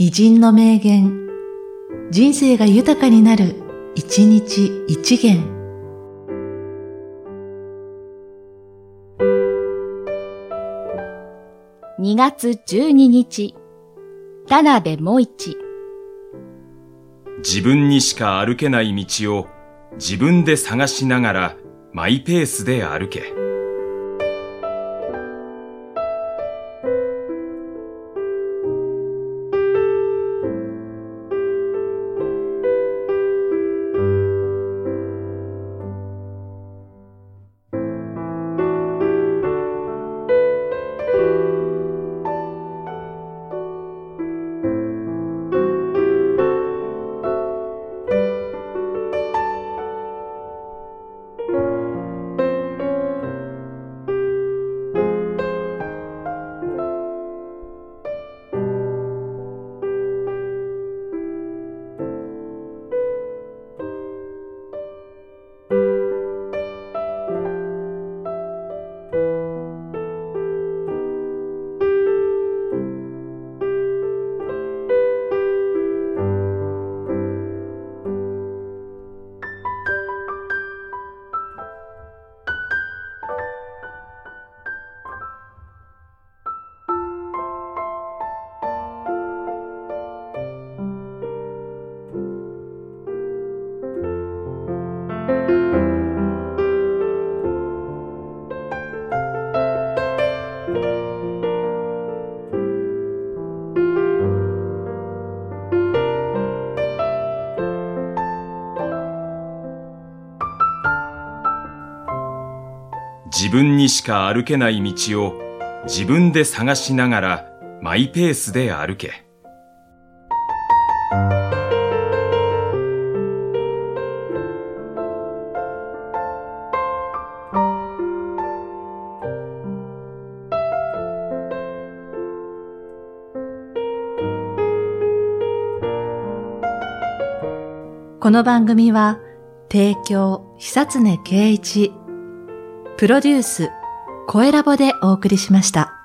偉人の名言、人生が豊かになる、一日一元。2月12日、田辺萌一。自分にしか歩けない道を自分で探しながらマイペースで歩け。自分にしか歩けない道を自分で探しながらマイペースで歩け。この番組は、提供、久常圭一、プロデュース、声ラボでお送りしました。